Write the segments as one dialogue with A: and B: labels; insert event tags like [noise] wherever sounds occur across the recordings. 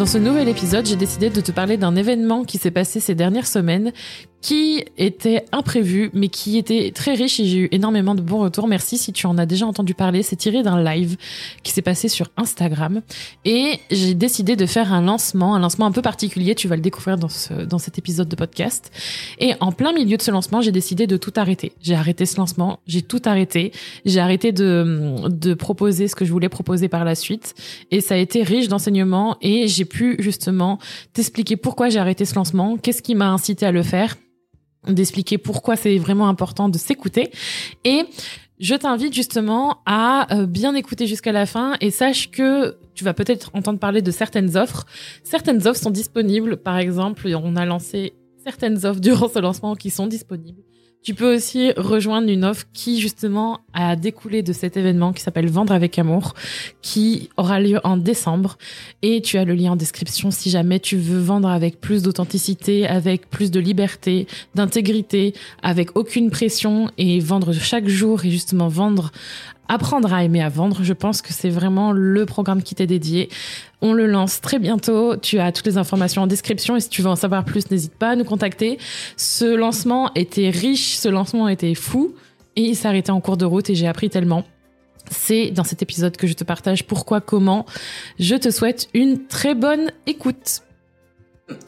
A: Dans ce nouvel épisode, j'ai décidé de te parler d'un événement qui s'est passé ces dernières semaines qui était imprévu, mais qui était très riche et j'ai eu énormément de bons retours. Merci si tu en as déjà entendu parler. C'est tiré d'un live qui s'est passé sur Instagram et j'ai décidé de faire un lancement, un lancement un peu particulier. Tu vas le découvrir dans ce, dans cet épisode de podcast. Et en plein milieu de ce lancement, j'ai décidé de tout arrêter. J'ai arrêté ce lancement, j'ai tout arrêté. J'ai arrêté de, de proposer ce que je voulais proposer par la suite et ça a été riche d'enseignements et j'ai pu justement t'expliquer pourquoi j'ai arrêté ce lancement, qu'est-ce qui m'a incité à le faire? D'expliquer pourquoi c'est vraiment important de s'écouter. Et je t'invite justement à euh, bien écouter jusqu'à la fin et sache que tu vas peut-être entendre parler de certaines offres. Certaines offres sont disponibles. Par exemple, on a lancé certaines offres durant ce lancement qui sont disponibles. Tu peux aussi rejoindre une offre qui justement a découlé de cet événement qui s'appelle Vendre avec amour, qui aura lieu en décembre. Et tu as le lien en description si jamais tu veux vendre avec plus d'authenticité, avec plus de liberté, d'intégrité, avec aucune pression et vendre chaque jour et justement vendre apprendre à aimer à vendre. Je pense que c'est vraiment le programme qui t'est dédié. On le lance très bientôt. Tu as toutes les informations en description et si tu veux en savoir plus, n'hésite pas à nous contacter. Ce lancement était riche, ce lancement était fou et il s'est arrêté en cours de route et j'ai appris tellement. C'est dans cet épisode que je te partage pourquoi, comment. Je te souhaite une très bonne écoute.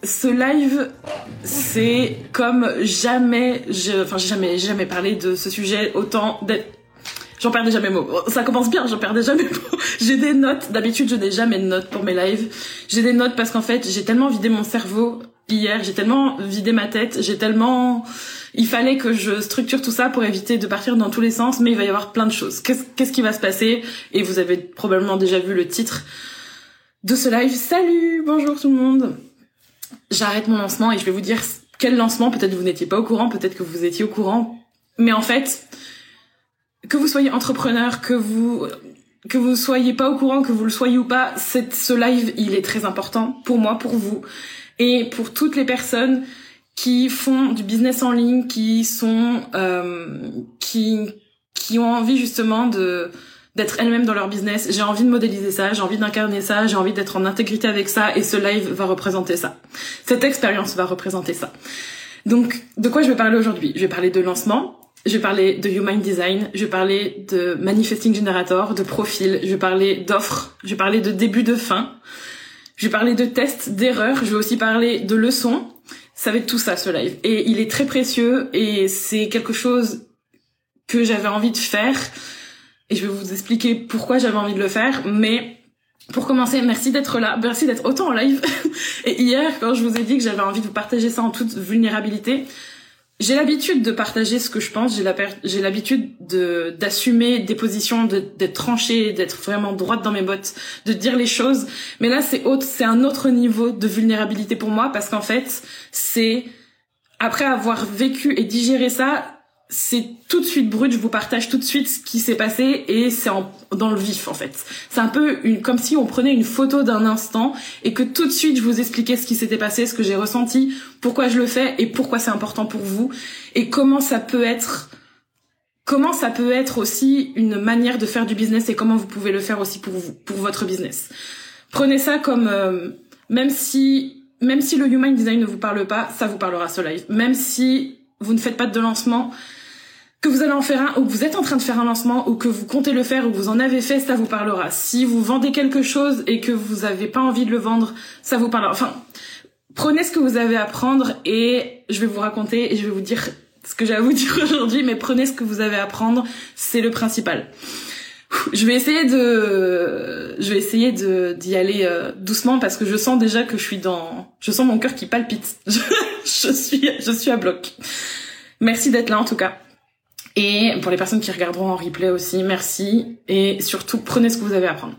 B: Ce live, c'est comme jamais, je, enfin jamais, jamais parlé de ce sujet autant d'être J'en perds déjà mes mots. Ça commence bien, j'en perds déjà mes mots. [laughs] J'ai des notes. D'habitude, je n'ai jamais de notes pour mes lives. J'ai des notes parce qu'en fait, j'ai tellement vidé mon cerveau hier, j'ai tellement vidé ma tête, j'ai tellement... Il fallait que je structure tout ça pour éviter de partir dans tous les sens, mais il va y avoir plein de choses. Qu'est-ce qui va se passer? Et vous avez probablement déjà vu le titre de ce live. Salut, bonjour tout le monde. J'arrête mon lancement et je vais vous dire quel lancement. Peut-être vous n'étiez pas au courant, peut-être que vous étiez au courant. Mais en fait, que vous soyez entrepreneur, que vous que vous soyez pas au courant, que vous le soyez ou pas, ce live, il est très important pour moi, pour vous et pour toutes les personnes qui font du business en ligne, qui sont euh, qui qui ont envie justement de d'être elles-mêmes dans leur business. J'ai envie de modéliser ça, j'ai envie d'incarner ça, j'ai envie d'être en intégrité avec ça et ce live va représenter ça. Cette expérience va représenter ça. Donc, de quoi je vais parler aujourd'hui? Je vais parler de lancement, je parler de Human Design, je parler de Manifesting Generator, de profil, je parler d'offres, je parler de début de fin, je parler de tests, d'erreurs, je vais aussi parler de leçons. Ça va être tout ça ce live. Et il est très précieux et c'est quelque chose que j'avais envie de faire. Et je vais vous expliquer pourquoi j'avais envie de le faire. Mais pour commencer, merci d'être là, merci d'être autant en live. [laughs] et hier, quand je vous ai dit que j'avais envie de vous partager ça en toute vulnérabilité, j'ai l'habitude de partager ce que je pense, j'ai l'habitude de d'assumer des positions, d'être tranchée, d'être vraiment droite dans mes bottes, de dire les choses. Mais là, c'est autre, c'est un autre niveau de vulnérabilité pour moi parce qu'en fait, c'est après avoir vécu et digéré ça, c'est tout de suite brut, je vous partage tout de suite ce qui s'est passé et c'est dans le vif en fait. C'est un peu comme si on prenait une photo d'un instant et que tout de suite je vous expliquais ce qui s'était passé, ce que j'ai ressenti, pourquoi je le fais et pourquoi c'est important pour vous et comment ça peut être comment ça peut être aussi une manière de faire du business et comment vous pouvez le faire aussi pour vous, pour votre business. Prenez ça comme euh, même si même si le human design ne vous parle pas, ça vous parlera ce live. Même si vous ne faites pas de lancement, que vous allez en faire un, ou que vous êtes en train de faire un lancement, ou que vous comptez le faire, ou que vous en avez fait, ça vous parlera. Si vous vendez quelque chose et que vous n'avez pas envie de le vendre, ça vous parlera. Enfin, prenez ce que vous avez à prendre et je vais vous raconter et je vais vous dire ce que j'ai à vous [laughs] dire aujourd'hui, mais prenez ce que vous avez à prendre, c'est le principal. Je vais essayer de, je vais essayer d'y aller euh, doucement parce que je sens déjà que je suis dans, je sens mon cœur qui palpite. [laughs] je suis, je suis à bloc. Merci d'être là en tout cas. Et pour les personnes qui regarderont en replay aussi, merci. Et surtout, prenez ce que vous avez à prendre.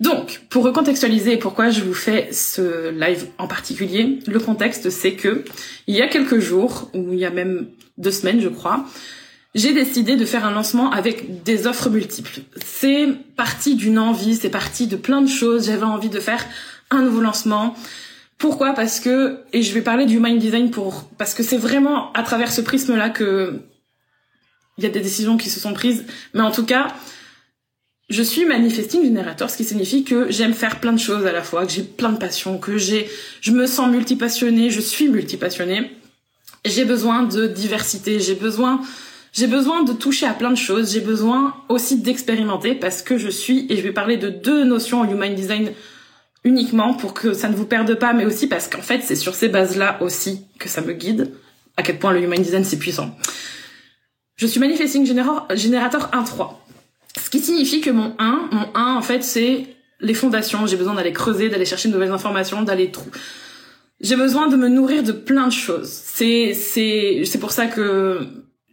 B: Donc, pour recontextualiser pourquoi je vous fais ce live en particulier, le contexte c'est que il y a quelques jours, ou il y a même deux semaines je crois, j'ai décidé de faire un lancement avec des offres multiples. C'est parti d'une envie, c'est parti de plein de choses. J'avais envie de faire un nouveau lancement. Pourquoi? Parce que, et je vais parler du mind design pour, parce que c'est vraiment à travers ce prisme-là que il y a des décisions qui se sont prises. Mais en tout cas, je suis manifesting générateur, ce qui signifie que j'aime faire plein de choses à la fois, que j'ai plein de passions, que j'ai, je me sens multipassionnée, je suis multipassionnée. J'ai besoin de diversité, j'ai besoin j'ai besoin de toucher à plein de choses, j'ai besoin aussi d'expérimenter parce que je suis, et je vais parler de deux notions en Human Design uniquement pour que ça ne vous perde pas, mais aussi parce qu'en fait c'est sur ces bases-là aussi que ça me guide, à quel point le Human Design c'est puissant. Je suis Manifesting Générateur 1-3. Ce qui signifie que mon 1, mon 1 en fait c'est les fondations, j'ai besoin d'aller creuser, d'aller chercher de nouvelles informations, d'aller trou j'ai besoin de me nourrir de plein de choses. C'est c'est c'est pour ça que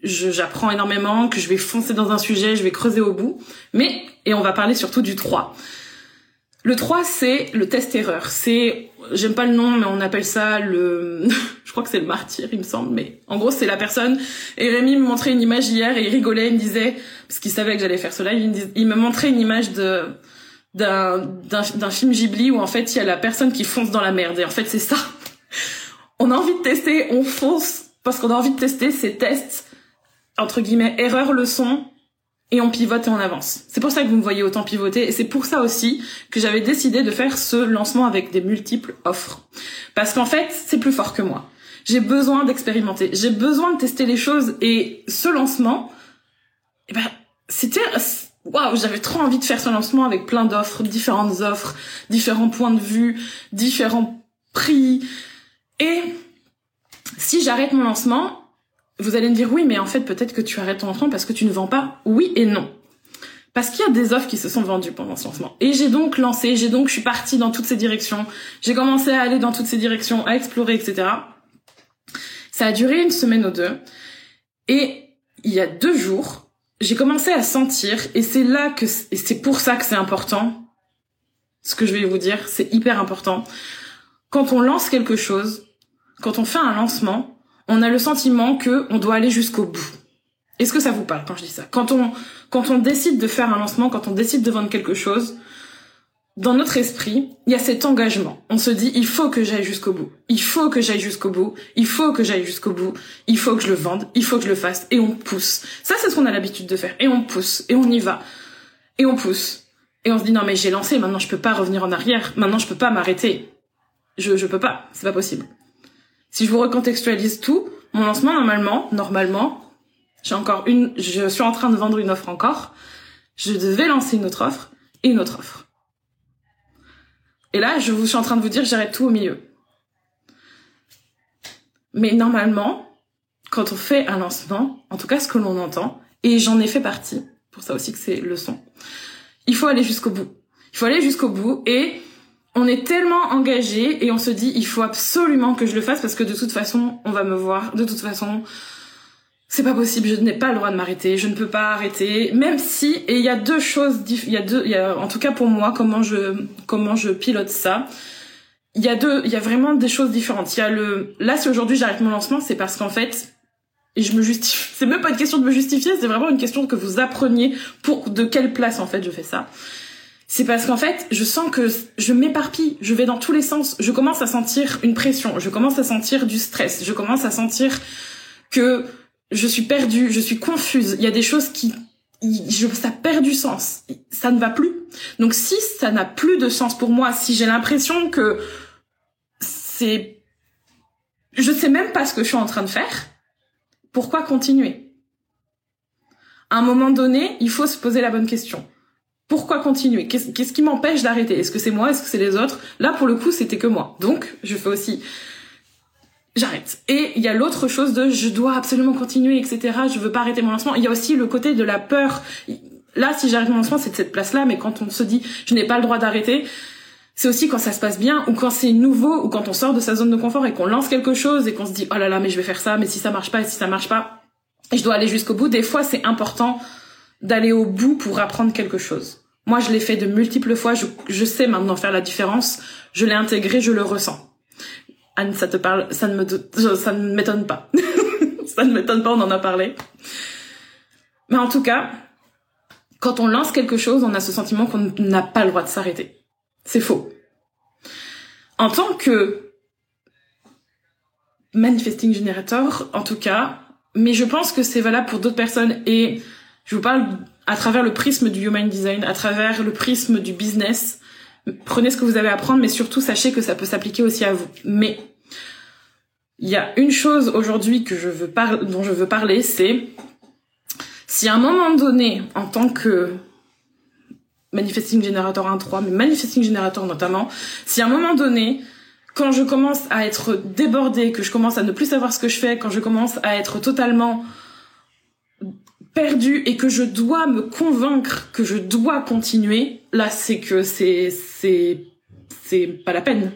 B: j'apprends énormément, que je vais foncer dans un sujet, je vais creuser au bout. Mais, et on va parler surtout du 3. Le 3, c'est le test-erreur. C'est, j'aime pas le nom, mais on appelle ça le, [laughs] je crois que c'est le martyr, il me semble, mais en gros, c'est la personne. Et Rémi me montrait une image hier et il rigolait, il me disait, parce qu'il savait que j'allais faire cela, il, me, il me montrait une image de, d'un, d'un film Ghibli où en fait, il y a la personne qui fonce dans la merde. Et en fait, c'est ça. [laughs] On a envie de tester, on fonce parce qu'on a envie de tester ces tests entre guillemets, erreur leçon, et on pivote et on avance. C'est pour ça que vous me voyez autant pivoter, et c'est pour ça aussi que j'avais décidé de faire ce lancement avec des multiples offres. Parce qu'en fait, c'est plus fort que moi. J'ai besoin d'expérimenter, j'ai besoin de tester les choses, et ce lancement, eh ben, c'était, waouh, j'avais trop envie de faire ce lancement avec plein d'offres, différentes offres, différents points de vue, différents prix, et si j'arrête mon lancement, vous allez me dire oui, mais en fait peut-être que tu arrêtes ton lancement parce que tu ne vends pas. Oui et non. Parce qu'il y a des offres qui se sont vendues pendant ce lancement. Et j'ai donc lancé, j'ai donc, je suis partie dans toutes ces directions. J'ai commencé à aller dans toutes ces directions, à explorer, etc. Ça a duré une semaine ou deux. Et il y a deux jours, j'ai commencé à sentir, et c'est là que, et c'est pour ça que c'est important, ce que je vais vous dire, c'est hyper important. Quand on lance quelque chose, quand on fait un lancement, on a le sentiment que on doit aller jusqu'au bout. Est-ce que ça vous parle quand je dis ça? Quand on quand on décide de faire un lancement, quand on décide de vendre quelque chose, dans notre esprit, il y a cet engagement. On se dit il faut que j'aille jusqu'au bout. Il faut que j'aille jusqu'au bout. Il faut que j'aille jusqu'au bout. Il faut que je le vende. Il faut que je le fasse et on pousse. Ça c'est ce qu'on a l'habitude de faire et on pousse et on y va. Et on pousse. Et on se dit non mais j'ai lancé, maintenant je peux pas revenir en arrière. Maintenant je peux pas m'arrêter. Je je peux pas, c'est pas possible. Si je vous recontextualise tout, mon lancement normalement, normalement, j'ai encore une, je suis en train de vendre une offre encore. Je devais lancer une autre offre et une autre offre. Et là, je vous suis en train de vous dire, j'arrête tout au milieu. Mais normalement, quand on fait un lancement, en tout cas ce que l'on entend, et j'en ai fait partie, pour ça aussi que c'est le son, il faut aller jusqu'au bout. Il faut aller jusqu'au bout et on est tellement engagé et on se dit il faut absolument que je le fasse parce que de toute façon on va me voir. De toute façon c'est pas possible. Je n'ai pas le droit de m'arrêter. Je ne peux pas arrêter. Même si et il y a deux choses il y a deux y a en tout cas pour moi comment je comment je pilote ça. Il y a deux il y a vraiment des choses différentes. Il y a le là si aujourd'hui j'arrête mon lancement c'est parce qu'en fait et je me justifie c'est même pas une question de me justifier c'est vraiment une question que vous appreniez pour de quelle place en fait je fais ça c'est parce qu'en fait, je sens que je m'éparpille, je vais dans tous les sens, je commence à sentir une pression, je commence à sentir du stress, je commence à sentir que je suis perdue, je suis confuse, il y a des choses qui ça perd du sens, ça ne va plus. Donc si ça n'a plus de sens pour moi, si j'ai l'impression que c'est je sais même pas ce que je suis en train de faire, pourquoi continuer? À un moment donné, il faut se poser la bonne question pourquoi continuer? Qu'est-ce qui m'empêche d'arrêter? Est-ce que c'est moi? Est-ce que c'est les autres? Là, pour le coup, c'était que moi. Donc, je fais aussi... J'arrête. Et il y a l'autre chose de je dois absolument continuer, etc. Je veux pas arrêter mon lancement. Il y a aussi le côté de la peur. Là, si j'arrête mon lancement, c'est de cette place-là. Mais quand on se dit je n'ai pas le droit d'arrêter, c'est aussi quand ça se passe bien ou quand c'est nouveau ou quand on sort de sa zone de confort et qu'on lance quelque chose et qu'on se dit oh là là mais je vais faire ça mais si ça marche pas et si ça marche pas je dois aller jusqu'au bout des fois c'est important d'aller au bout pour apprendre quelque chose. Moi, je l'ai fait de multiples fois. Je, sais maintenant faire la différence. Je l'ai intégré, je le ressens. Anne, ça te parle, ça ne me, ça ne m'étonne pas. [laughs] ça ne m'étonne pas, on en a parlé. Mais en tout cas, quand on lance quelque chose, on a ce sentiment qu'on n'a pas le droit de s'arrêter. C'est faux. En tant que manifesting generator, en tout cas, mais je pense que c'est valable pour d'autres personnes et je vous parle à travers le prisme du human design, à travers le prisme du business. Prenez ce que vous avez à prendre, mais surtout sachez que ça peut s'appliquer aussi à vous. Mais il y a une chose aujourd'hui que je veux dont je veux parler, c'est si à un moment donné, en tant que Manifesting Generator 1.3, mais Manifesting Generator notamment, si à un moment donné, quand je commence à être débordée, que je commence à ne plus savoir ce que je fais, quand je commence à être totalement perdue et que je dois me convaincre que je dois continuer, là c'est que c'est c'est c'est pas la peine.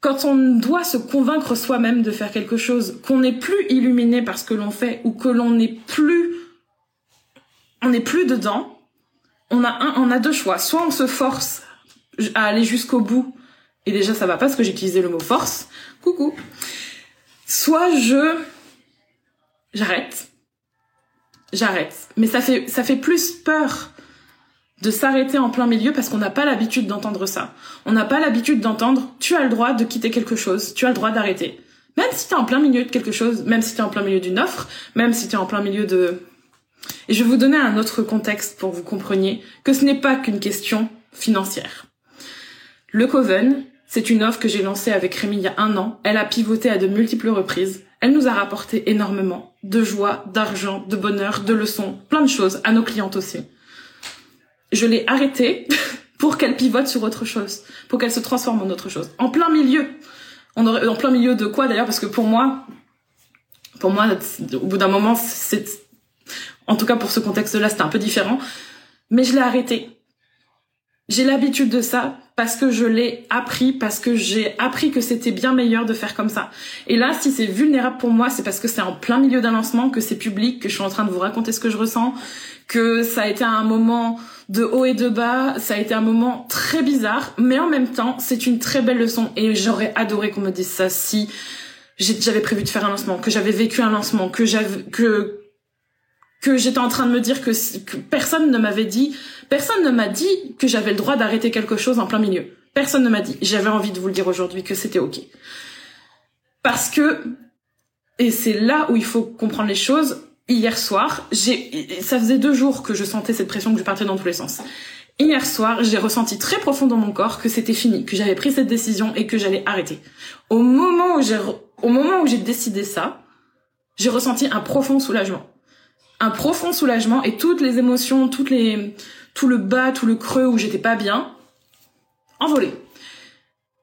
B: Quand on doit se convaincre soi-même de faire quelque chose, qu'on n'est plus illuminé par ce que l'on fait ou que l'on n'est plus on n'est plus dedans, on a un, on a deux choix. Soit on se force à aller jusqu'au bout, et déjà ça va pas parce que j'ai utilisé le mot force. Coucou. Soit je j'arrête, j'arrête. Mais ça fait ça fait plus peur de s'arrêter en plein milieu parce qu'on n'a pas l'habitude d'entendre ça. On n'a pas l'habitude d'entendre tu as le droit de quitter quelque chose, tu as le droit d'arrêter. Même si tu es en plein milieu de quelque chose, même si tu es en plein milieu d'une offre, même si tu es en plein milieu de et je vais vous donner un autre contexte pour que vous compreniez que ce n'est pas qu'une question financière. Le Coven, c'est une offre que j'ai lancée avec Rémi il y a un an. Elle a pivoté à de multiples reprises. Elle nous a rapporté énormément de joie, d'argent, de bonheur, de leçons, plein de choses à nos clientes aussi. Je l'ai arrêtée [laughs] pour qu'elle pivote sur autre chose, pour qu'elle se transforme en autre chose. En plein milieu. On aurait, en plein milieu de quoi d'ailleurs Parce que pour moi, pour moi, au bout d'un moment, c'est en tout cas, pour ce contexte-là, c'était un peu différent. Mais je l'ai arrêté. J'ai l'habitude de ça parce que je l'ai appris, parce que j'ai appris que c'était bien meilleur de faire comme ça. Et là, si c'est vulnérable pour moi, c'est parce que c'est en plein milieu d'un lancement, que c'est public, que je suis en train de vous raconter ce que je ressens, que ça a été un moment de haut et de bas, ça a été un moment très bizarre, mais en même temps, c'est une très belle leçon et j'aurais adoré qu'on me dise ça si j'avais prévu de faire un lancement, que j'avais vécu un lancement, que j'avais, que, que j'étais en train de me dire que, personne ne m'avait dit, personne ne m'a dit que j'avais le droit d'arrêter quelque chose en plein milieu. Personne ne m'a dit. J'avais envie de vous le dire aujourd'hui que c'était ok. Parce que, et c'est là où il faut comprendre les choses, hier soir, j'ai, ça faisait deux jours que je sentais cette pression que je partais dans tous les sens. Hier soir, j'ai ressenti très profond dans mon corps que c'était fini, que j'avais pris cette décision et que j'allais arrêter. Au moment où j'ai, au moment où j'ai décidé ça, j'ai ressenti un profond soulagement un profond soulagement et toutes les émotions, tout le bas, tout le creux où j'étais pas bien, envolé.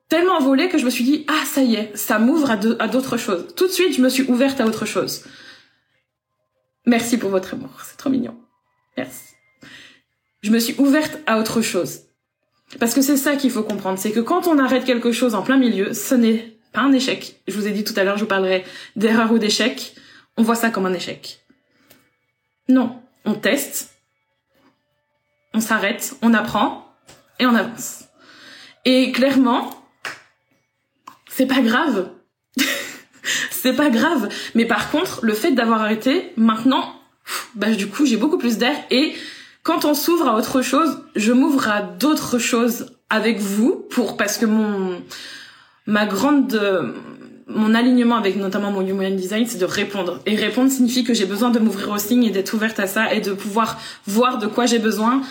B: Tellement envolé que je me suis dit, ah, ça y est, ça m'ouvre à d'autres choses. Tout de suite, je me suis ouverte à autre chose. Merci pour votre amour, c'est trop mignon. Merci. Je me suis ouverte à autre chose. Parce que c'est ça qu'il faut comprendre, c'est que quand on arrête quelque chose en plein milieu, ce n'est pas un échec. Je vous ai dit tout à l'heure, je vous parlerai d'erreur ou d'échec. On voit ça comme un échec. Non, on teste, on s'arrête, on apprend et on avance. Et clairement, c'est pas grave. [laughs] c'est pas grave. Mais par contre, le fait d'avoir arrêté, maintenant, bah, du coup, j'ai beaucoup plus d'air et quand on s'ouvre à autre chose, je m'ouvre à d'autres choses avec vous pour parce que mon ma grande mon alignement avec notamment mon human design, c'est de répondre. Et répondre signifie que j'ai besoin de m'ouvrir au signe et d'être ouverte à ça et de pouvoir voir de quoi j'ai besoin,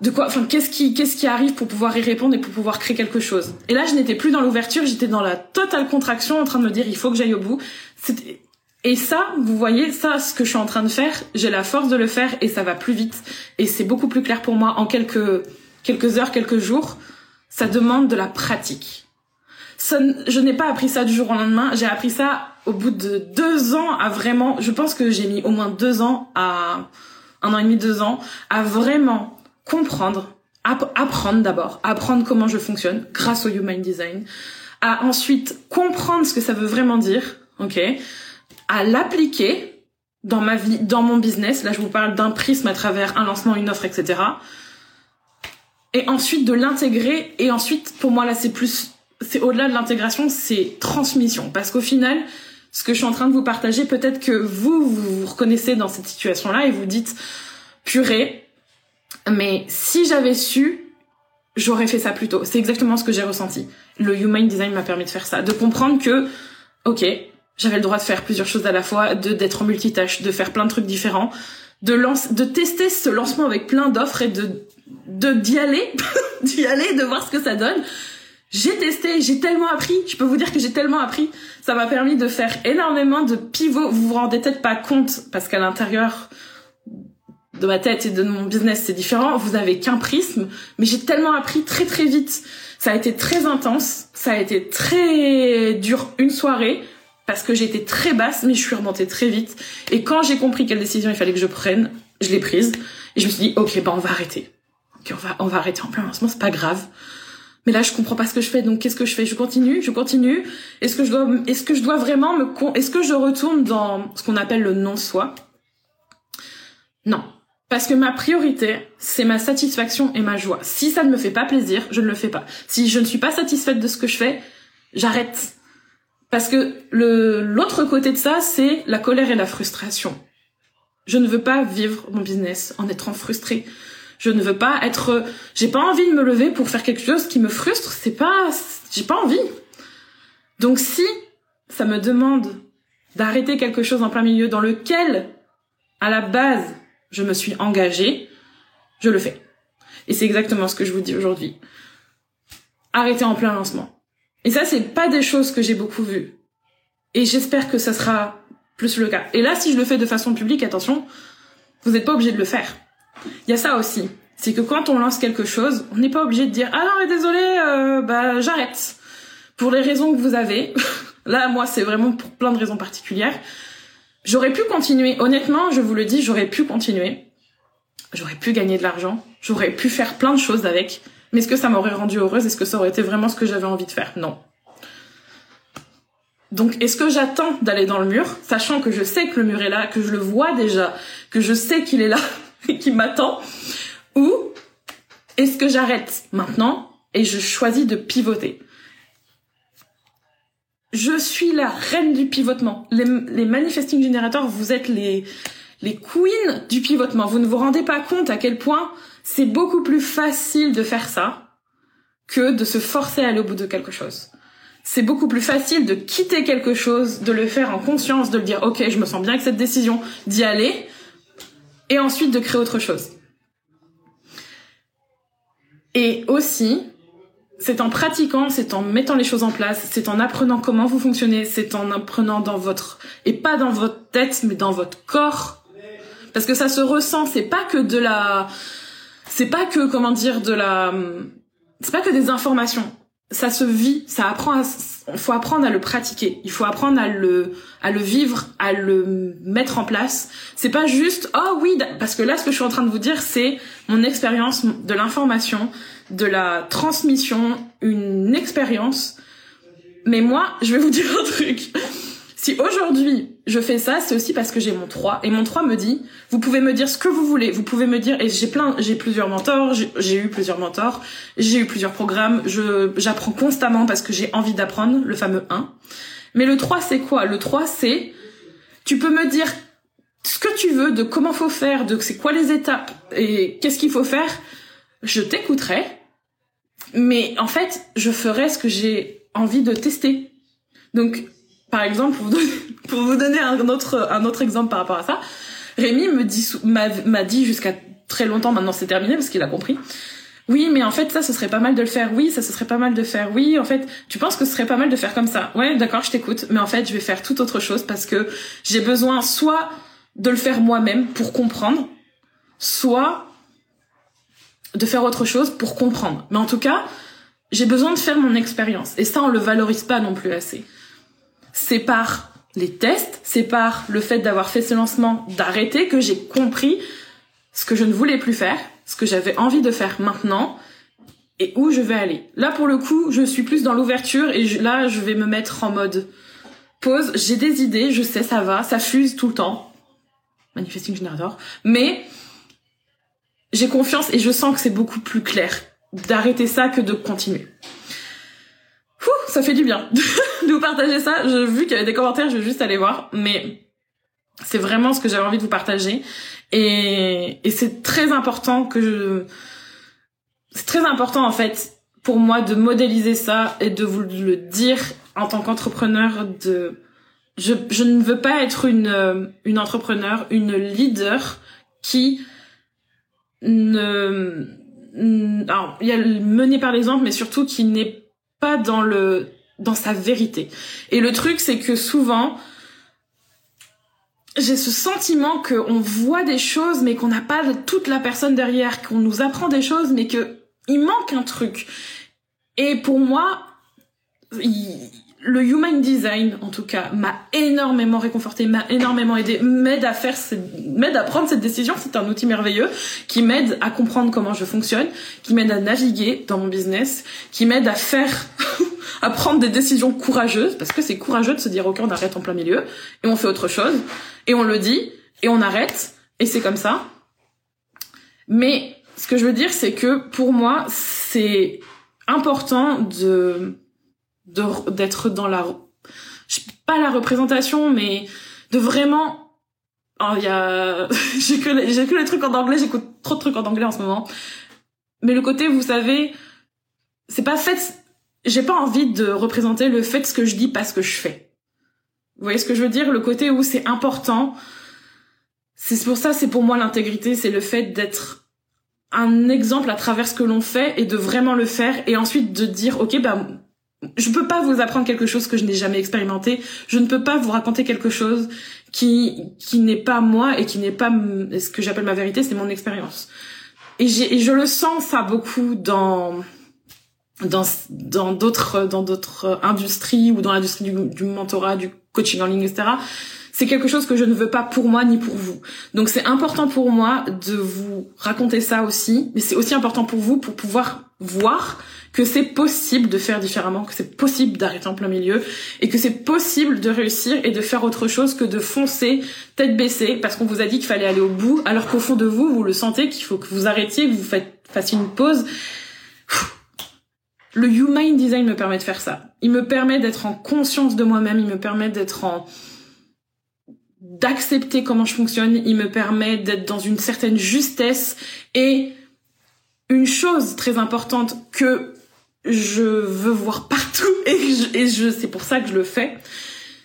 B: de quoi, enfin, qu'est-ce qui, qu'est-ce qui arrive pour pouvoir y répondre et pour pouvoir créer quelque chose. Et là, je n'étais plus dans l'ouverture, j'étais dans la totale contraction en train de me dire, il faut que j'aille au bout. Et ça, vous voyez, ça, ce que je suis en train de faire, j'ai la force de le faire et ça va plus vite. Et c'est beaucoup plus clair pour moi en quelques, quelques heures, quelques jours. Ça demande de la pratique je n'ai pas appris ça du jour au lendemain. J'ai appris ça au bout de deux ans à vraiment. Je pense que j'ai mis au moins deux ans à un an et demi, deux ans à vraiment comprendre, apprendre d'abord, apprendre comment je fonctionne grâce au Human Design, à ensuite comprendre ce que ça veut vraiment dire, ok, à l'appliquer dans ma vie, dans mon business. Là, je vous parle d'un prisme à travers un lancement, une offre, etc. et ensuite de l'intégrer et ensuite pour moi là c'est plus c'est au-delà de l'intégration, c'est transmission parce qu'au final ce que je suis en train de vous partager, peut-être que vous, vous vous reconnaissez dans cette situation-là et vous dites purée, mais si j'avais su, j'aurais fait ça plus tôt. C'est exactement ce que j'ai ressenti. Le Human Design m'a permis de faire ça, de comprendre que, ok, j'avais le droit de faire plusieurs choses à la fois, de d'être en multitâche, de faire plein de trucs différents, de de tester ce lancement avec plein d'offres et de de d'y aller, [laughs] d'y aller, de voir ce que ça donne. J'ai testé, j'ai tellement appris. Je peux vous dire que j'ai tellement appris. Ça m'a permis de faire énormément de pivots. Vous vous rendez peut-être pas compte parce qu'à l'intérieur de ma tête et de mon business c'est différent. Vous avez qu'un prisme, mais j'ai tellement appris très très vite. Ça a été très intense, ça a été très dur une soirée parce que j'étais très basse, mais je suis remontée très vite. Et quand j'ai compris quelle décision il fallait que je prenne, je l'ai prise. Et je me suis dit, ok, bah on va arrêter. Ok, on va, on va arrêter en plein lancement, c'est pas grave. Mais là, je comprends pas ce que je fais, donc qu'est-ce que je fais? Je continue, je continue. Est-ce que je dois, est-ce que je dois vraiment me, est-ce que je retourne dans ce qu'on appelle le non-soi? Non. Parce que ma priorité, c'est ma satisfaction et ma joie. Si ça ne me fait pas plaisir, je ne le fais pas. Si je ne suis pas satisfaite de ce que je fais, j'arrête. Parce que l'autre côté de ça, c'est la colère et la frustration. Je ne veux pas vivre mon business en étant frustrée. Je ne veux pas être, j'ai pas envie de me lever pour faire quelque chose qui me frustre. C'est pas, j'ai pas envie. Donc si ça me demande d'arrêter quelque chose en plein milieu dans lequel, à la base, je me suis engagée, je le fais. Et c'est exactement ce que je vous dis aujourd'hui. Arrêtez en plein lancement. Et ça, c'est pas des choses que j'ai beaucoup vues. Et j'espère que ça sera plus le cas. Et là, si je le fais de façon publique, attention, vous n'êtes pas obligé de le faire. Il y a ça aussi. C'est que quand on lance quelque chose, on n'est pas obligé de dire ah non mais désolé, euh, bah j'arrête pour les raisons que vous avez. [laughs] Là, moi, c'est vraiment pour plein de raisons particulières. J'aurais pu continuer. Honnêtement, je vous le dis, j'aurais pu continuer. J'aurais pu gagner de l'argent. J'aurais pu faire plein de choses avec. Mais est-ce que ça m'aurait rendu heureuse? Est-ce que ça aurait été vraiment ce que j'avais envie de faire? Non. Donc, est-ce que j'attends d'aller dans le mur, sachant que je sais que le mur est là, que je le vois déjà, que je sais qu'il est là? [laughs] [laughs] et qu'il m'attend Ou est-ce que j'arrête maintenant et je choisis de pivoter? Je suis la reine du pivotement. Les, les manifesting generators, vous êtes les, les queens du pivotement. Vous ne vous rendez pas compte à quel point c'est beaucoup plus facile de faire ça que de se forcer à aller au bout de quelque chose. C'est beaucoup plus facile de quitter quelque chose, de le faire en conscience, de le dire ok, je me sens bien avec cette décision, d'y aller, et ensuite de créer autre chose. Et aussi, c'est en pratiquant, c'est en mettant les choses en place, c'est en apprenant comment vous fonctionnez, c'est en apprenant dans votre et pas dans votre tête, mais dans votre corps, parce que ça se ressent. C'est pas que de la, c'est pas que comment dire de la, c'est pas que des informations. Ça se vit, ça apprend. Il faut apprendre à le pratiquer. Il faut apprendre à le, à le vivre, à le mettre en place. C'est pas juste oh oui, parce que là, ce que je suis en train de vous dire, c'est mon expérience de l'information de la transmission, une expérience. Mais moi, je vais vous [laughs] dire un truc. Si aujourd'hui je fais ça, c'est aussi parce que j'ai mon 3 et mon 3 me dit vous pouvez me dire ce que vous voulez, vous pouvez me dire et j'ai plein j'ai plusieurs mentors, j'ai eu plusieurs mentors, j'ai eu plusieurs programmes, je j'apprends constamment parce que j'ai envie d'apprendre le fameux 1. Mais le 3 c'est quoi? Le 3 c'est tu peux me dire ce que tu veux de comment faut faire, de c'est quoi les étapes et qu'est-ce qu'il faut faire je t'écouterai, mais en fait, je ferai ce que j'ai envie de tester. Donc, par exemple, pour vous donner, un autre, un autre exemple par rapport à ça, Rémi me dit, m'a dit jusqu'à très longtemps, maintenant c'est terminé parce qu'il a compris. Oui, mais en fait, ça, ce serait pas mal de le faire. Oui, ça, ce serait pas mal de faire. Oui, en fait, tu penses que ce serait pas mal de faire comme ça? Ouais, d'accord, je t'écoute. Mais en fait, je vais faire tout autre chose parce que j'ai besoin soit de le faire moi-même pour comprendre, soit de faire autre chose pour comprendre. Mais en tout cas, j'ai besoin de faire mon expérience. Et ça, on le valorise pas non plus assez. C'est par les tests, c'est par le fait d'avoir fait ce lancement, d'arrêter que j'ai compris ce que je ne voulais plus faire, ce que j'avais envie de faire maintenant et où je vais aller. Là, pour le coup, je suis plus dans l'ouverture et là, je vais me mettre en mode pause. J'ai des idées, je sais, ça va, ça fuse tout le temps. Manifesting Generator. Mais j'ai confiance et je sens que c'est beaucoup plus clair d'arrêter ça que de continuer. Ça fait du bien [laughs] de vous partager ça. J'ai vu qu'il y avait des commentaires, je vais juste aller voir, mais c'est vraiment ce que j'avais envie de vous partager. Et, et c'est très important que je... C'est très important en fait pour moi de modéliser ça et de vous le dire en tant qu'entrepreneur de je, je ne veux pas être une une entrepreneur, une leader qui ne alors il y a mener par l'exemple mais surtout qui n'est dans le dans sa vérité. Et le truc c'est que souvent j'ai ce sentiment qu'on voit des choses mais qu'on n'a pas toute la personne derrière, qu'on nous apprend des choses mais que il manque un truc. Et pour moi, le human design, en tout cas, m'a énormément réconforté, m'a énormément aidé, m'aide à faire, m'aide à prendre cette décision. C'est un outil merveilleux qui m'aide à comprendre comment je fonctionne, qui m'aide à naviguer dans mon business, qui m'aide à faire, [laughs] à prendre des décisions courageuses, parce que c'est courageux de se dire, ok, on arrête en plein milieu, et on fait autre chose, et on le dit, et on arrête, et c'est comme ça. Mais ce que je veux dire, c'est que pour moi, c'est important de d'être dans la pas la représentation mais de vraiment oh il y a [laughs] j'ai que les, j'ai que les trucs en anglais j'écoute trop de trucs en anglais en ce moment. Mais le côté vous savez c'est pas fait j'ai pas envie de représenter le fait ce que je dis pas ce que je fais. Vous voyez ce que je veux dire? Le côté où c'est important c'est pour ça c'est pour moi l'intégrité c'est le fait d'être un exemple à travers ce que l'on fait et de vraiment le faire et ensuite de dire ok bah je peux pas vous apprendre quelque chose que je n'ai jamais expérimenté. Je ne peux pas vous raconter quelque chose qui qui n'est pas moi et qui n'est pas ce que j'appelle ma vérité, c'est mon expérience. Et, et je le sens ça beaucoup dans dans dans d'autres dans d'autres industries ou dans l'industrie du, du mentorat, du coaching en ligne, etc. C'est quelque chose que je ne veux pas pour moi ni pour vous. Donc c'est important pour moi de vous raconter ça aussi, mais c'est aussi important pour vous pour pouvoir voir que c'est possible de faire différemment, que c'est possible d'arrêter en plein milieu et que c'est possible de réussir et de faire autre chose que de foncer tête baissée parce qu'on vous a dit qu'il fallait aller au bout alors qu'au fond de vous, vous le sentez qu'il faut que vous arrêtiez, que vous fassiez une pause. Le Human Design me permet de faire ça. Il me permet d'être en conscience de moi-même, il me permet d'être en d'accepter comment je fonctionne, il me permet d'être dans une certaine justesse et une chose très importante que je veux voir partout [laughs] et, je, c'est pour ça que je le fais,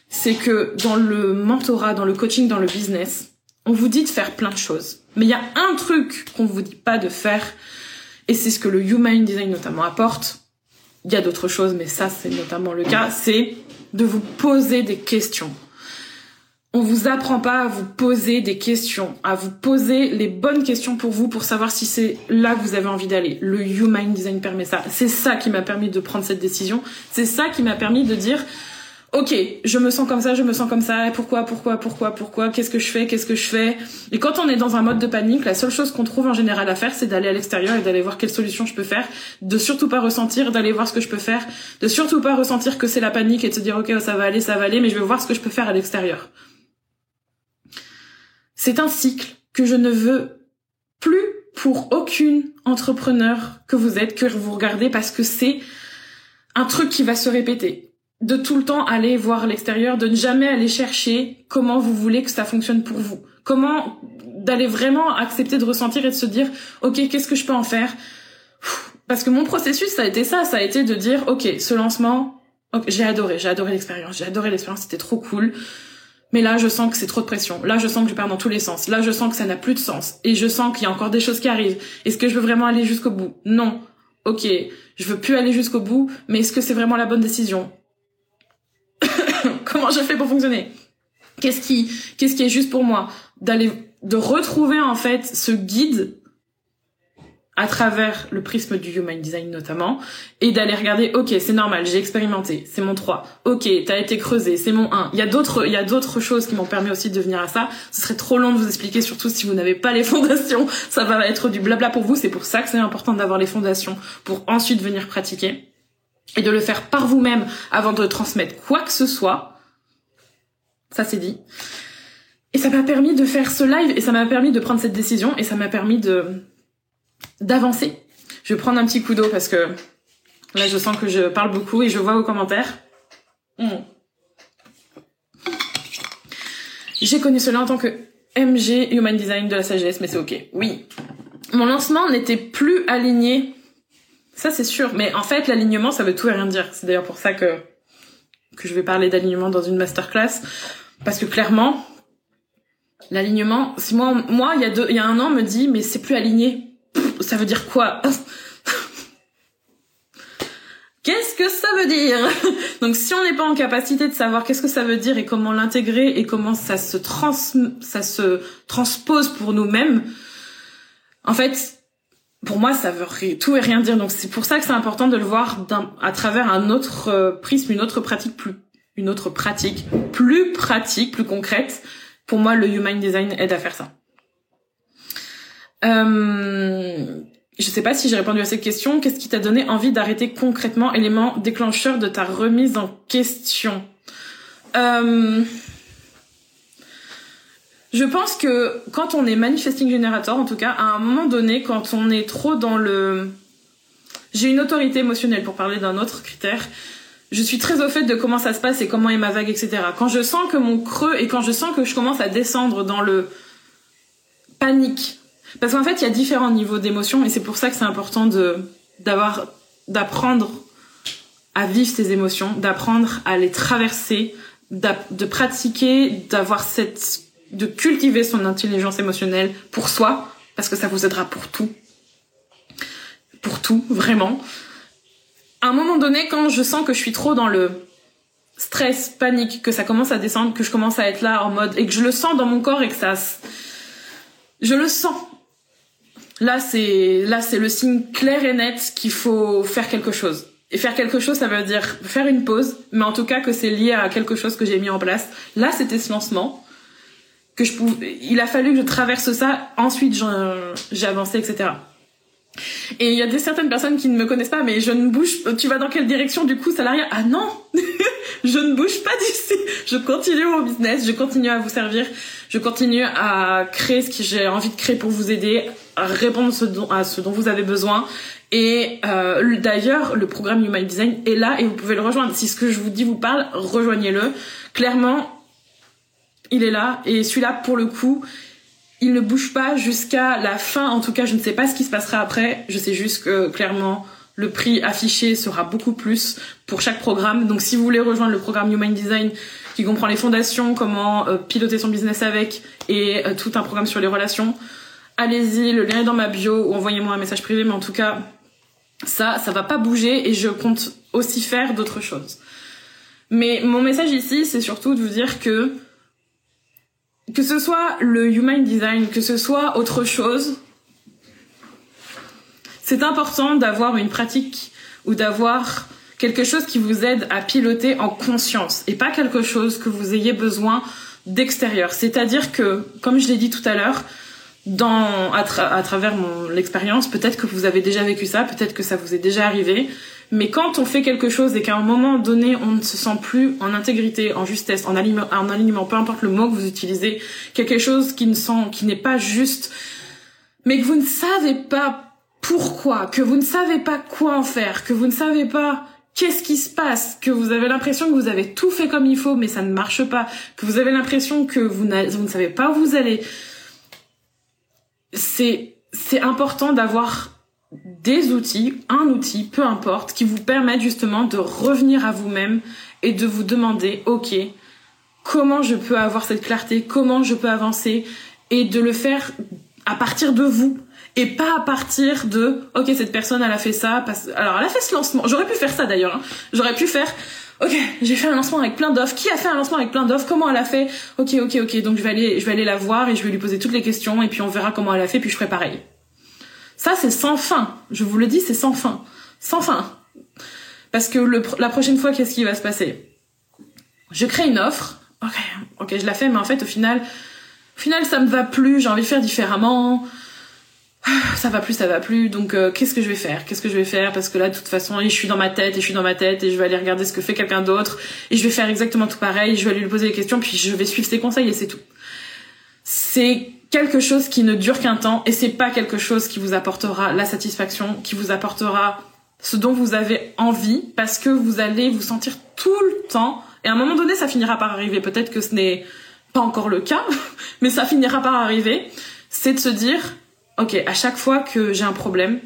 B: c'est que dans le mentorat, dans le coaching, dans le business, on vous dit de faire plein de choses. Mais il y a un truc qu'on vous dit pas de faire, et c'est ce que le Human Design notamment apporte. Il y a d'autres choses, mais ça c'est notamment le cas, c'est de vous poser des questions on vous apprend pas à vous poser des questions, à vous poser les bonnes questions pour vous pour savoir si c'est là que vous avez envie d'aller. Le Human Design permet ça. C'est ça qui m'a permis de prendre cette décision. C'est ça qui m'a permis de dire Ok, je me sens comme ça, je me sens comme ça. Pourquoi, pourquoi, pourquoi, pourquoi Qu'est-ce que je fais Qu'est-ce que je fais? Et quand on est dans un mode de panique, la seule chose qu'on trouve en général à faire, c'est d'aller à l'extérieur et d'aller voir quelle solution je peux faire, de surtout pas ressentir, d'aller voir ce que je peux faire, de surtout pas ressentir que c'est la panique et de se dire ok, ça va aller, ça va aller, mais je vais voir ce que je peux faire à l'extérieur. C'est un cycle que je ne veux plus pour aucune entrepreneur que vous êtes, que vous regardez, parce que c'est un truc qui va se répéter. De tout le temps aller voir l'extérieur, de ne jamais aller chercher comment vous voulez que ça fonctionne pour vous. Comment d'aller vraiment accepter de ressentir et de se dire, ok, qu'est-ce que je peux en faire? Parce que mon processus, ça a été ça, ça a été de dire, ok, ce lancement, j'ai adoré, j'ai adoré l'expérience, j'ai adoré l'expérience, c'était trop cool mais là je sens que c'est trop de pression. Là je sens que je pars dans tous les sens. Là je sens que ça n'a plus de sens. Et je sens qu'il y a encore des choses qui arrivent. Est-ce que je veux vraiment aller jusqu'au bout? Non. Ok, je veux plus aller jusqu'au bout, mais est-ce que c'est vraiment la bonne décision? [coughs] Comment je fais pour fonctionner? Qu'est-ce qui, qu'est-ce qui est juste pour moi? D'aller, de retrouver en fait ce guide à travers le prisme du human design notamment, et d'aller regarder, ok, c'est normal, j'ai expérimenté, c'est mon 3, ok, t'as été creusé, c'est mon 1. Il y a d'autres, il y a d'autres choses qui m'ont permis aussi de venir à ça. Ce serait trop long de vous expliquer, surtout si vous n'avez pas les [laughs] fondations, ça va être du blabla pour vous, c'est pour ça que c'est important d'avoir les fondations, pour ensuite venir pratiquer, et de le faire par vous-même avant de transmettre quoi que ce soit. Ça c'est dit. Et ça m'a permis de faire ce live, et ça m'a permis de prendre cette décision, et ça m'a permis de, d'avancer. Je vais prendre un petit coup d'eau parce que là, je sens que je parle beaucoup et je vois vos commentaires. Hmm. J'ai connu cela en tant que MG Human Design de la sagesse, mais c'est ok. Oui. Mon lancement n'était plus aligné. Ça, c'est sûr. Mais en fait, l'alignement, ça veut tout et rien dire. C'est d'ailleurs pour ça que, que je vais parler d'alignement dans une masterclass. Parce que clairement, l'alignement, si moi, moi, il y a deux, il y a un an, me dit, mais c'est plus aligné. Ça veut dire quoi? Qu'est-ce que ça veut dire Donc si on n'est pas en capacité de savoir qu'est-ce que ça veut dire et comment l'intégrer et comment ça se trans ça se transpose pour nous-mêmes, en fait, pour moi, ça veut tout et rien dire. Donc c'est pour ça que c'est important de le voir à travers un autre euh, prisme, une autre pratique plus, une autre pratique plus pratique, plus concrète. Pour moi, le human design aide à faire ça. Euh, je sais pas si j'ai répondu à cette question. Qu'est-ce qui t'a donné envie d'arrêter concrètement élément déclencheur de ta remise en question euh... Je pense que quand on est manifesting generator, en tout cas, à un moment donné, quand on est trop dans le... J'ai une autorité émotionnelle pour parler d'un autre critère. Je suis très au fait de comment ça se passe et comment est ma vague, etc. Quand je sens que mon creux et quand je sens que je commence à descendre dans le panique, parce qu'en fait, il y a différents niveaux d'émotions et c'est pour ça que c'est important de d'avoir d'apprendre à vivre ces émotions, d'apprendre à les traverser, de pratiquer, d'avoir cette de cultiver son intelligence émotionnelle pour soi parce que ça vous aidera pour tout. Pour tout, vraiment. À un moment donné, quand je sens que je suis trop dans le stress, panique, que ça commence à descendre, que je commence à être là en mode et que je le sens dans mon corps et que ça je le sens Là, c'est là, c'est le signe clair et net qu'il faut faire quelque chose. Et faire quelque chose, ça veut dire faire une pause, mais en tout cas que c'est lié à quelque chose que j'ai mis en place. Là, c'était ce lancement que je pouvais. Il a fallu que je traverse ça. Ensuite, j'ai avancé, etc. Et il y a des certaines personnes qui ne me connaissent pas, mais je ne bouge. Tu vas dans quelle direction du coup, salariat? Ah non, [laughs] je ne bouge pas d'ici. Je continue mon business, je continue à vous servir, je continue à créer ce que j'ai envie de créer pour vous aider, répondre à ce dont vous avez besoin. Et euh, d'ailleurs, le programme Human Design est là et vous pouvez le rejoindre. Si ce que je vous dis vous parle, rejoignez-le. Clairement, il est là et celui-là, pour le coup, il ne bouge pas jusqu'à la fin. En tout cas, je ne sais pas ce qui se passera après. Je sais juste que clairement, le prix affiché sera beaucoup plus pour chaque programme. Donc, si vous voulez rejoindre le programme Human Design, qui comprend les fondations, comment euh, piloter son business avec, et euh, tout un programme sur les relations, allez-y. Le lien dans ma bio ou envoyez-moi un message privé. Mais en tout cas, ça, ça va pas bouger et je compte aussi faire d'autres choses. Mais mon message ici, c'est surtout de vous dire que que ce soit le human design, que ce soit autre chose, c'est important d'avoir une pratique ou d'avoir quelque chose qui vous aide à piloter en conscience et pas quelque chose que vous ayez besoin d'extérieur. C'est-à-dire que, comme je l'ai dit tout à l'heure, dans à, travers mon l'expérience, peut-être que vous avez déjà vécu ça, peut-être que ça vous est déjà arrivé, mais quand on fait quelque chose et qu'à un moment donné, on ne se sent plus en intégrité, en justesse, en alignement, en alignement, peu importe le mot que vous utilisez, quelque chose qui ne sent, qui n'est pas juste, mais que vous ne savez pas pourquoi, que vous ne savez pas quoi en faire, que vous ne savez pas qu'est-ce qui se passe, que vous avez l'impression que vous avez tout fait comme il faut, mais ça ne marche pas, que vous avez l'impression que vous, vous ne savez pas où vous allez. C'est, c'est important d'avoir des outils, un outil, peu importe, qui vous permettent justement de revenir à vous-même et de vous demander, ok, comment je peux avoir cette clarté, comment je peux avancer, et de le faire à partir de vous et pas à partir de ok cette personne elle a fait ça parce... alors elle a fait ce lancement j'aurais pu faire ça d'ailleurs hein. j'aurais pu faire ok j'ai fait un lancement avec plein d'offres qui a fait un lancement avec plein d'offres? Comment elle a fait? Ok ok ok donc je vais aller je vais aller la voir et je vais lui poser toutes les questions et puis on verra comment elle a fait puis je ferai pareil ça, c'est sans fin. Je vous le dis, c'est sans fin. Sans fin. Parce que le, la prochaine fois, qu'est-ce qui va se passer? Je crée une offre. Ok, ok, je la fais, mais en fait, au final, au final, ça me va plus. J'ai envie de faire différemment. Ça va plus, ça va plus. Donc, euh, qu'est-ce que je vais faire? Qu'est-ce que je vais faire? Parce que là, de toute façon, je suis dans ma tête, et je suis dans ma tête, et je vais aller regarder ce que fait quelqu'un d'autre, et je vais faire exactement tout pareil. Je vais aller lui poser des questions, puis je vais suivre ses conseils, et c'est tout. C'est quelque chose qui ne dure qu'un temps et c'est pas quelque chose qui vous apportera la satisfaction, qui vous apportera ce dont vous avez envie parce que vous allez vous sentir tout le temps et à un moment donné ça finira par arriver. Peut-être que ce n'est pas encore le cas, [laughs] mais ça finira par arriver. C'est de se dire, ok, à chaque fois que j'ai un problème,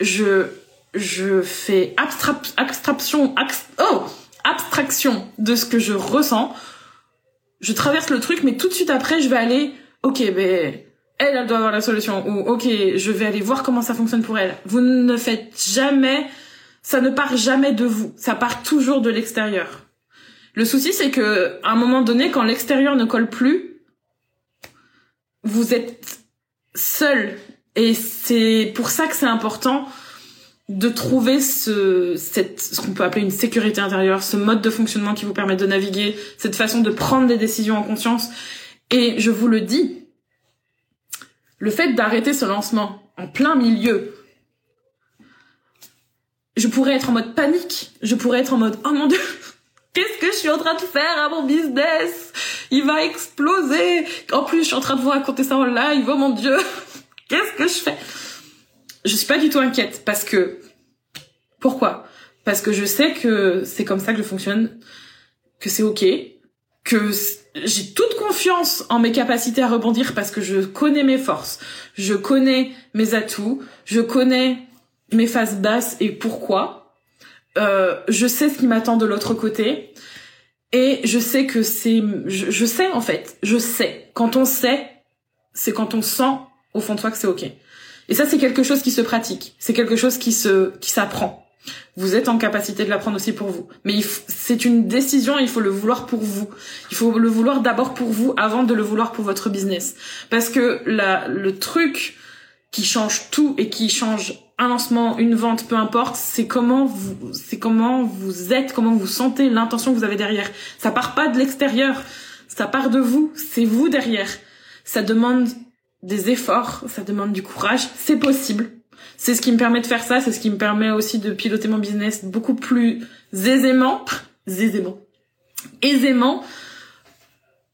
B: je je fais abstraction, oh, abstraction de ce que je ressens. Je traverse le truc, mais tout de suite après, je vais aller, ok, ben elle, elle doit avoir la solution. Ou ok, je vais aller voir comment ça fonctionne pour elle. Vous ne faites jamais, ça ne part jamais de vous. Ça part toujours de l'extérieur. Le souci, c'est que à un moment donné, quand l'extérieur ne colle plus, vous êtes seul. Et c'est pour ça que c'est important de trouver ce, ce qu'on peut appeler une sécurité intérieure, ce mode de fonctionnement qui vous permet de naviguer, cette façon de prendre des décisions en conscience. Et je vous le dis, le fait d'arrêter ce lancement en plein milieu, je pourrais être en mode panique, je pourrais être en mode oh mon dieu, [laughs] qu'est-ce que je suis en train de faire à mon business? Il va exploser. En plus, je suis en train de vous raconter ça en live, oh mon dieu, [laughs] qu'est-ce que je fais? Je suis pas du tout inquiète parce que pourquoi? Parce que je sais que c'est comme ça que je fonctionne, que c'est ok, que j'ai toute confiance en mes capacités à rebondir parce que je connais mes forces, je connais mes atouts, je connais mes phases basses et pourquoi. Euh, je sais ce qui m'attend de l'autre côté et je sais que c'est, je, sais en fait, je sais. Quand on sait, c'est quand on sent au fond de soi que c'est ok. Et ça, c'est quelque chose qui se pratique, c'est quelque chose qui se, qui s'apprend vous êtes en capacité de l'apprendre aussi pour vous. Mais c'est une décision, il faut le vouloir pour vous. Il faut le vouloir d'abord pour vous avant de le vouloir pour votre business. Parce que le truc qui change tout et qui change un lancement, une vente, peu importe, c'est comment vous, c'est comment vous êtes, comment vous sentez, l'intention que vous avez derrière. Ça part pas de l'extérieur, ça part de vous, c'est vous derrière. Ça demande des efforts, ça demande du courage, c'est possible. C'est ce qui me permet de faire ça, c'est ce qui me permet aussi de piloter mon business beaucoup plus aisément, aisément, aisément,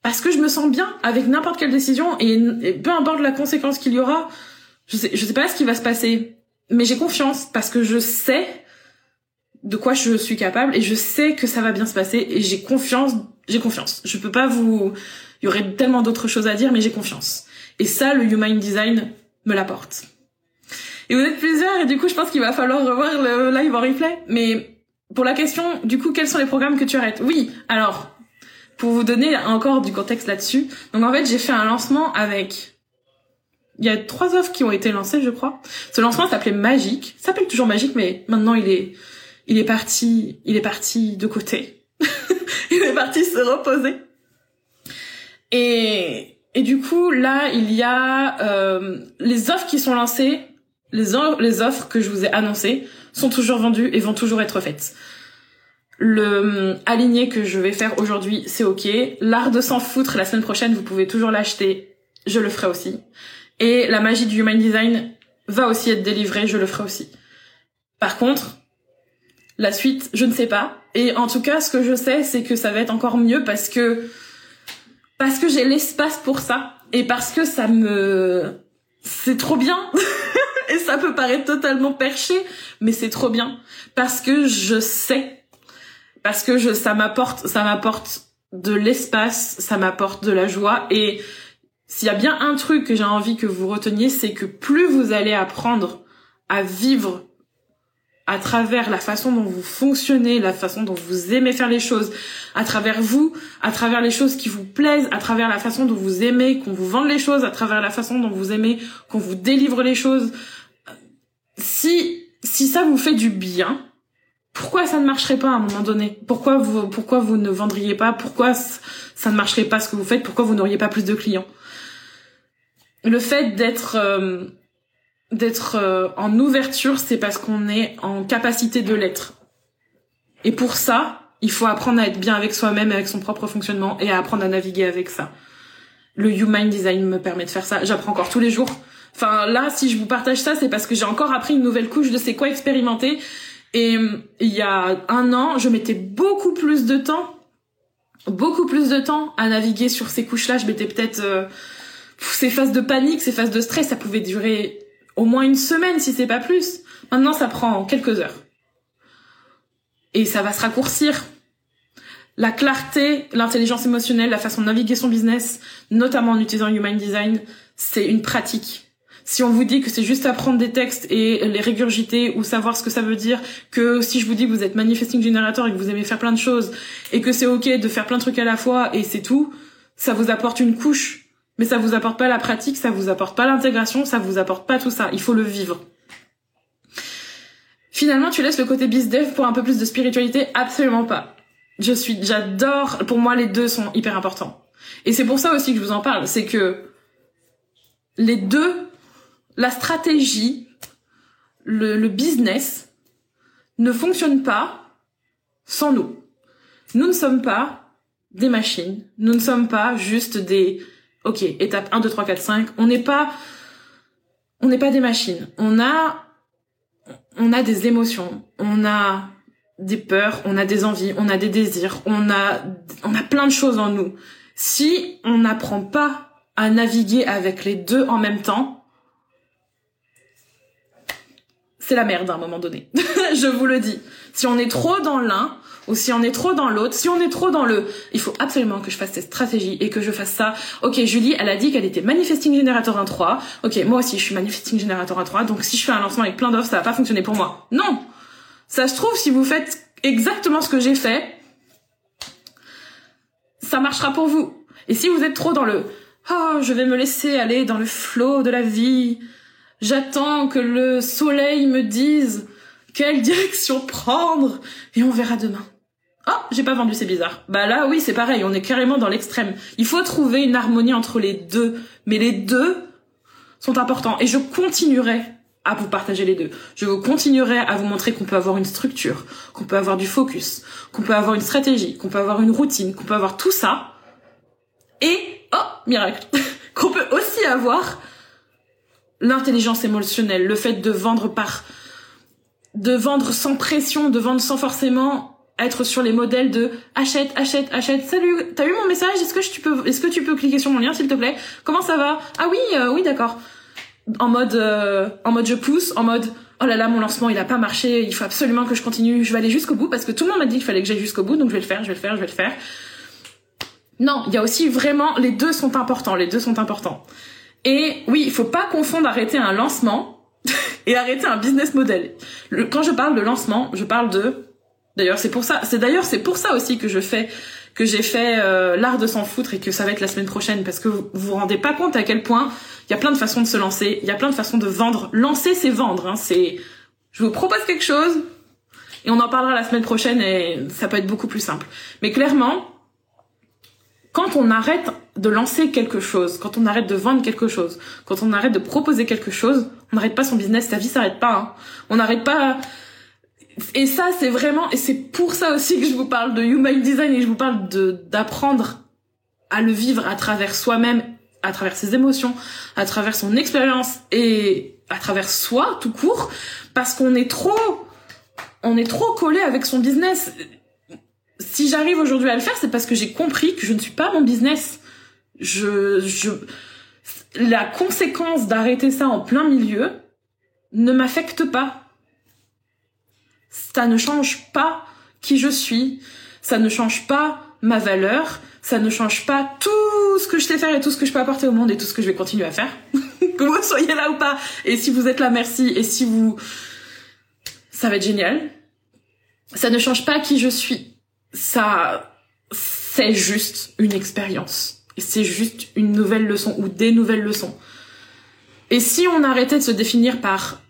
B: parce que je me sens bien avec n'importe quelle décision et, peu importe la conséquence qu'il y aura, je sais, je sais pas ce qui va se passer, mais j'ai confiance parce que je sais de quoi je suis capable et je sais que ça va bien se passer et j'ai confiance, j'ai confiance. Je peux pas vous, il y aurait tellement d'autres choses à dire, mais j'ai confiance. Et ça, le Human Design me l'apporte. Et vous êtes plusieurs, et du coup, je pense qu'il va falloir revoir le live en replay. Mais pour la question, du coup, quels sont les programmes que tu arrêtes? Oui, alors, pour vous donner encore du contexte là-dessus, donc en fait, j'ai fait un lancement avec... Il y a trois offres qui ont été lancées, je crois. Ce lancement s'appelait Magique. s'appelle toujours Magique, mais maintenant il est, il est parti, il est parti de côté. [laughs] il est parti se reposer. Et, et du coup, là, il y a euh, les offres qui sont lancées les, offres que je vous ai annoncées sont toujours vendues et vont toujours être faites. Le hum, aligné que je vais faire aujourd'hui, c'est ok. L'art de s'en foutre la semaine prochaine, vous pouvez toujours l'acheter. Je le ferai aussi. Et la magie du human design va aussi être délivrée, je le ferai aussi. Par contre, la suite, je ne sais pas. Et en tout cas, ce que je sais, c'est que ça va être encore mieux parce que parce que j'ai l'espace pour ça et parce que ça me c'est trop bien. [laughs] et ça peut paraître totalement perché, mais c'est trop bien parce que je sais, parce que je, ça m'apporte, ça m'apporte de l'espace, ça m'apporte de la joie et s'il y a bien un truc que j'ai envie que vous reteniez, c'est que plus vous allez apprendre à vivre à travers la façon dont vous fonctionnez, la façon dont vous aimez faire les choses, à travers vous, à travers les choses qui vous plaisent, à travers la façon dont vous aimez qu'on vous vende les choses, à travers la façon dont vous aimez qu'on vous délivre les choses. Si si ça vous fait du bien, pourquoi ça ne marcherait pas à un moment donné? Pourquoi vous pourquoi vous ne vendriez pas? Pourquoi ça ne marcherait pas ce que vous faites? Pourquoi vous n'auriez pas plus de clients? Le fait d'être euh, d'être euh, en ouverture, c'est parce qu'on est en capacité de l'être. Et pour ça, il faut apprendre à être bien avec soi-même, avec son propre fonctionnement, et à apprendre à naviguer avec ça. Le Human Design me permet de faire ça. J'apprends encore tous les jours. Enfin, là, si je vous partage ça, c'est parce que j'ai encore appris une nouvelle couche de c'est quoi expérimenter. Et il y a un an, je mettais beaucoup plus de temps, beaucoup plus de temps à naviguer sur ces couches-là. Je mettais peut-être... Euh, ces phases de panique, ces phases de stress, ça pouvait durer au moins une semaine si c'est pas plus. Maintenant, ça prend quelques heures. Et ça va se raccourcir. La clarté, l'intelligence émotionnelle, la façon de naviguer son business, notamment en utilisant Human Design, c'est une pratique. Si on vous dit que c'est juste apprendre des textes et les régurgiter ou savoir ce que ça veut dire, que si je vous dis que vous êtes manifesting generator et que vous aimez faire plein de choses et que c'est ok de faire plein de trucs à la fois et c'est tout, ça vous apporte une couche, mais ça vous apporte pas la pratique, ça vous apporte pas l'intégration, ça vous apporte pas tout ça. Il faut le vivre. Finalement, tu laisses le côté bizdev pour un peu plus de spiritualité? Absolument pas. Je suis, j'adore. Pour moi, les deux sont hyper importants. Et c'est pour ça aussi que je vous en parle, c'est que les deux, la stratégie, le, business, ne fonctionne pas sans nous. Nous ne sommes pas des machines. Nous ne sommes pas juste des, ok, étape 1, 2, 3, 4, 5. On n'est pas, on n'est pas des machines. On a, on a des émotions. On a des peurs, on a des envies, on a des désirs, on a, on a plein de choses en nous. Si on n'apprend pas à naviguer avec les deux en même temps, c'est la merde à un moment donné. [laughs] Je vous le dis. Si on est trop dans l'un, ou si on est trop dans l'autre, si on est trop dans le il faut absolument que je fasse cette stratégie et que je fasse ça. OK, Julie, elle a dit qu'elle était manifesting generator 1.3. OK, moi aussi je suis manifesting generator 1.3. Donc si je fais un lancement avec plein d'offres, ça va pas fonctionner pour moi. Non. Ça se trouve si vous faites exactement ce que j'ai fait, ça marchera pour vous. Et si vous êtes trop dans le oh, je vais me laisser aller dans le flot de la vie, j'attends que le soleil me dise quelle [laughs] direction prendre et on verra demain. Oh, j'ai pas vendu, c'est bizarre. Bah là, oui, c'est pareil, on est carrément dans l'extrême. Il faut trouver une harmonie entre les deux. Mais les deux sont importants. Et je continuerai à vous partager les deux. Je continuerai à vous montrer qu'on peut avoir une structure, qu'on peut avoir du focus, qu'on peut avoir une stratégie, qu'on peut avoir une routine, qu'on peut avoir tout ça. Et, oh, miracle, [laughs] qu'on peut aussi avoir l'intelligence émotionnelle, le fait de vendre par, de vendre sans pression, de vendre sans forcément être sur les modèles de achète, achète, achète. Salut, t'as eu mon message? Est-ce que tu peux, est-ce que tu peux cliquer sur mon lien s'il te plaît? Comment ça va? Ah oui, euh, oui, d'accord. En mode, euh, en mode je pousse, en mode oh là là mon lancement il a pas marché, il faut absolument que je continue, je vais aller jusqu'au bout parce que tout le monde m'a dit qu'il fallait que j'aille jusqu'au bout, donc je vais le faire, je vais le faire, je vais le faire. Non, il y a aussi vraiment les deux sont importants, les deux sont importants. Et oui, il faut pas confondre arrêter un lancement [laughs] et arrêter un business model. Quand je parle de lancement, je parle de D'ailleurs, c'est pour ça, c'est d'ailleurs c'est pour ça aussi que je fais que j'ai fait euh, l'art de s'en foutre et que ça va être la semaine prochaine parce que vous vous rendez pas compte à quel point il y a plein de façons de se lancer, il y a plein de façons de vendre. Lancer, c'est vendre. Hein, je vous propose quelque chose et on en parlera la semaine prochaine et ça peut être beaucoup plus simple. Mais clairement, quand on arrête de lancer quelque chose, quand on arrête de vendre quelque chose, quand on arrête de proposer quelque chose, on n'arrête pas son business, sa vie s'arrête pas. Hein. On n'arrête pas et ça, c'est vraiment, et c'est pour ça aussi que je vous parle de human design et je vous parle de d'apprendre à le vivre à travers soi-même, à travers ses émotions, à travers son expérience et à travers soi tout court, parce qu'on est trop, on est trop collé avec son business. Si j'arrive aujourd'hui à le faire, c'est parce que j'ai compris que je ne suis pas mon business. Je, je, la conséquence d'arrêter ça en plein milieu ne m'affecte pas ça ne change pas qui je suis, ça ne change pas ma valeur, ça ne change pas tout ce que je sais faire et tout ce que je peux apporter au monde et tout ce que je vais continuer à faire. [laughs] que vous soyez là ou pas. Et si vous êtes là, merci. Et si vous... Ça va être génial. Ça ne change pas qui je suis. Ça... C'est juste une expérience. Et c'est juste une nouvelle leçon ou des nouvelles leçons. Et si on arrêtait de se définir par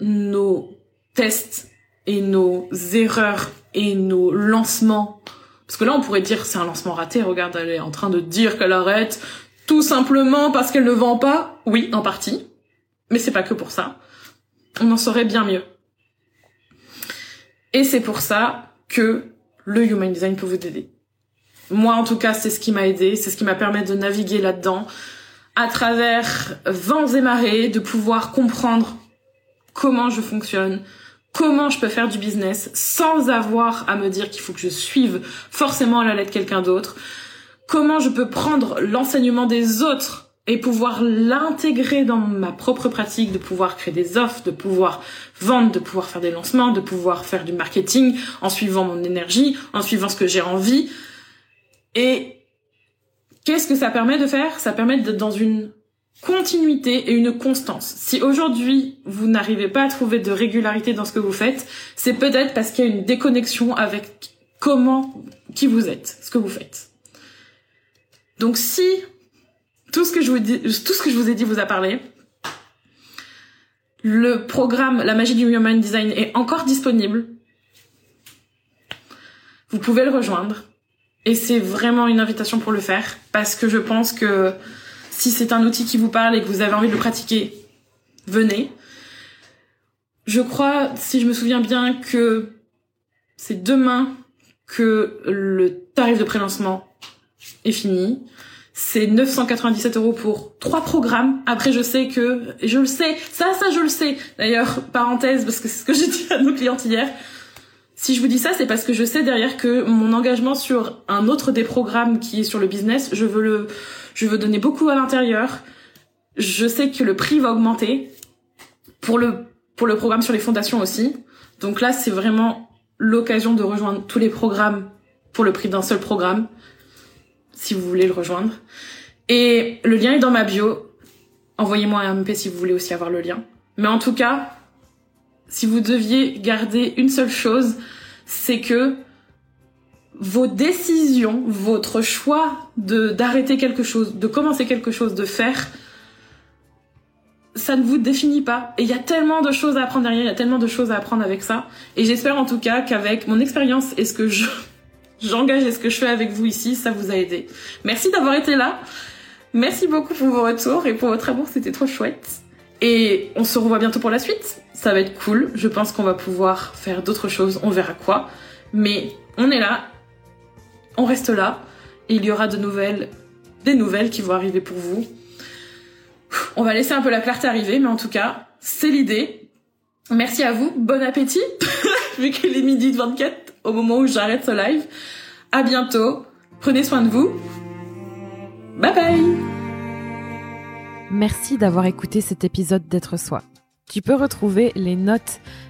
B: nos tests et nos erreurs et nos lancements. Parce que là, on pourrait dire c'est un lancement raté. Regarde, elle est en train de dire qu'elle arrête tout simplement parce qu'elle ne vend pas. Oui, en partie. Mais c'est pas que pour ça. On en saurait bien mieux. Et c'est pour ça que le Human Design peut vous aider. Moi, en tout cas, c'est ce qui m'a aidé, c'est ce qui m'a permis de naviguer là-dedans, à travers vents et marées, de pouvoir comprendre comment je fonctionne, comment je peux faire du business sans avoir à me dire qu'il faut que je suive forcément à la lettre quelqu'un d'autre, comment je peux prendre l'enseignement des autres et pouvoir l'intégrer dans ma propre pratique, de pouvoir créer des offres, de pouvoir vendre, de pouvoir faire des lancements, de pouvoir faire du marketing en suivant mon énergie, en suivant ce que j'ai envie? Et qu'est-ce que ça permet de faire? Ça permet d'être dans une continuité et une constance. Si aujourd'hui vous n'arrivez pas à trouver de régularité dans ce que vous faites, c'est peut-être parce qu'il y a une déconnexion avec comment, qui vous êtes, ce que vous faites. Donc si tout ce que je vous dis, tout ce que je vous ai dit vous a parlé. Le programme La magie du Human Design est encore disponible. Vous pouvez le rejoindre. Et c'est vraiment une invitation pour le faire. Parce que je pense que si c'est un outil qui vous parle et que vous avez envie de le pratiquer, venez. Je crois, si je me souviens bien, que c'est demain que le tarif de prélancement est fini c'est 997 euros pour trois programmes. Après, je sais que, je le sais, ça, ça, je le sais. D'ailleurs, parenthèse, parce que c'est ce que j'ai dit à nos clientes hier. Si je vous dis ça, c'est parce que je sais derrière que mon engagement sur un autre des programmes qui est sur le business, je veux le, je veux donner beaucoup à l'intérieur. Je sais que le prix va augmenter pour le, pour le programme sur les fondations aussi. Donc là, c'est vraiment l'occasion de rejoindre tous les programmes pour le prix d'un seul programme si vous voulez le rejoindre. Et le lien est dans ma bio. Envoyez-moi un MP si vous voulez aussi avoir le lien. Mais en tout cas, si vous deviez garder une seule chose, c'est que vos décisions, votre choix d'arrêter quelque chose, de commencer quelque chose, de faire, ça ne vous définit pas. Et il y a tellement de choses à apprendre derrière, il y a tellement de choses à apprendre avec ça. Et j'espère en tout cas qu'avec mon expérience et ce que je [laughs] j'engage et ce que je fais avec vous ici, ça vous a aidé. Merci d'avoir été là. Merci beaucoup pour vos retours et pour votre amour, c'était trop chouette. Et on se revoit bientôt pour la suite. Ça va être cool. Je pense qu'on va pouvoir faire d'autres choses. On verra quoi. Mais on est là. On reste là. Et il y aura de nouvelles, des nouvelles qui vont arriver pour vous. On va laisser un peu la clarté arriver, mais en tout cas, c'est l'idée. Merci à vous. Bon appétit. [laughs] Vu qu'il est midi 24 au moment où j'arrête ce live. À bientôt. Prenez soin de vous. Bye bye.
A: Merci d'avoir écouté cet épisode d'être soi. Tu peux retrouver les notes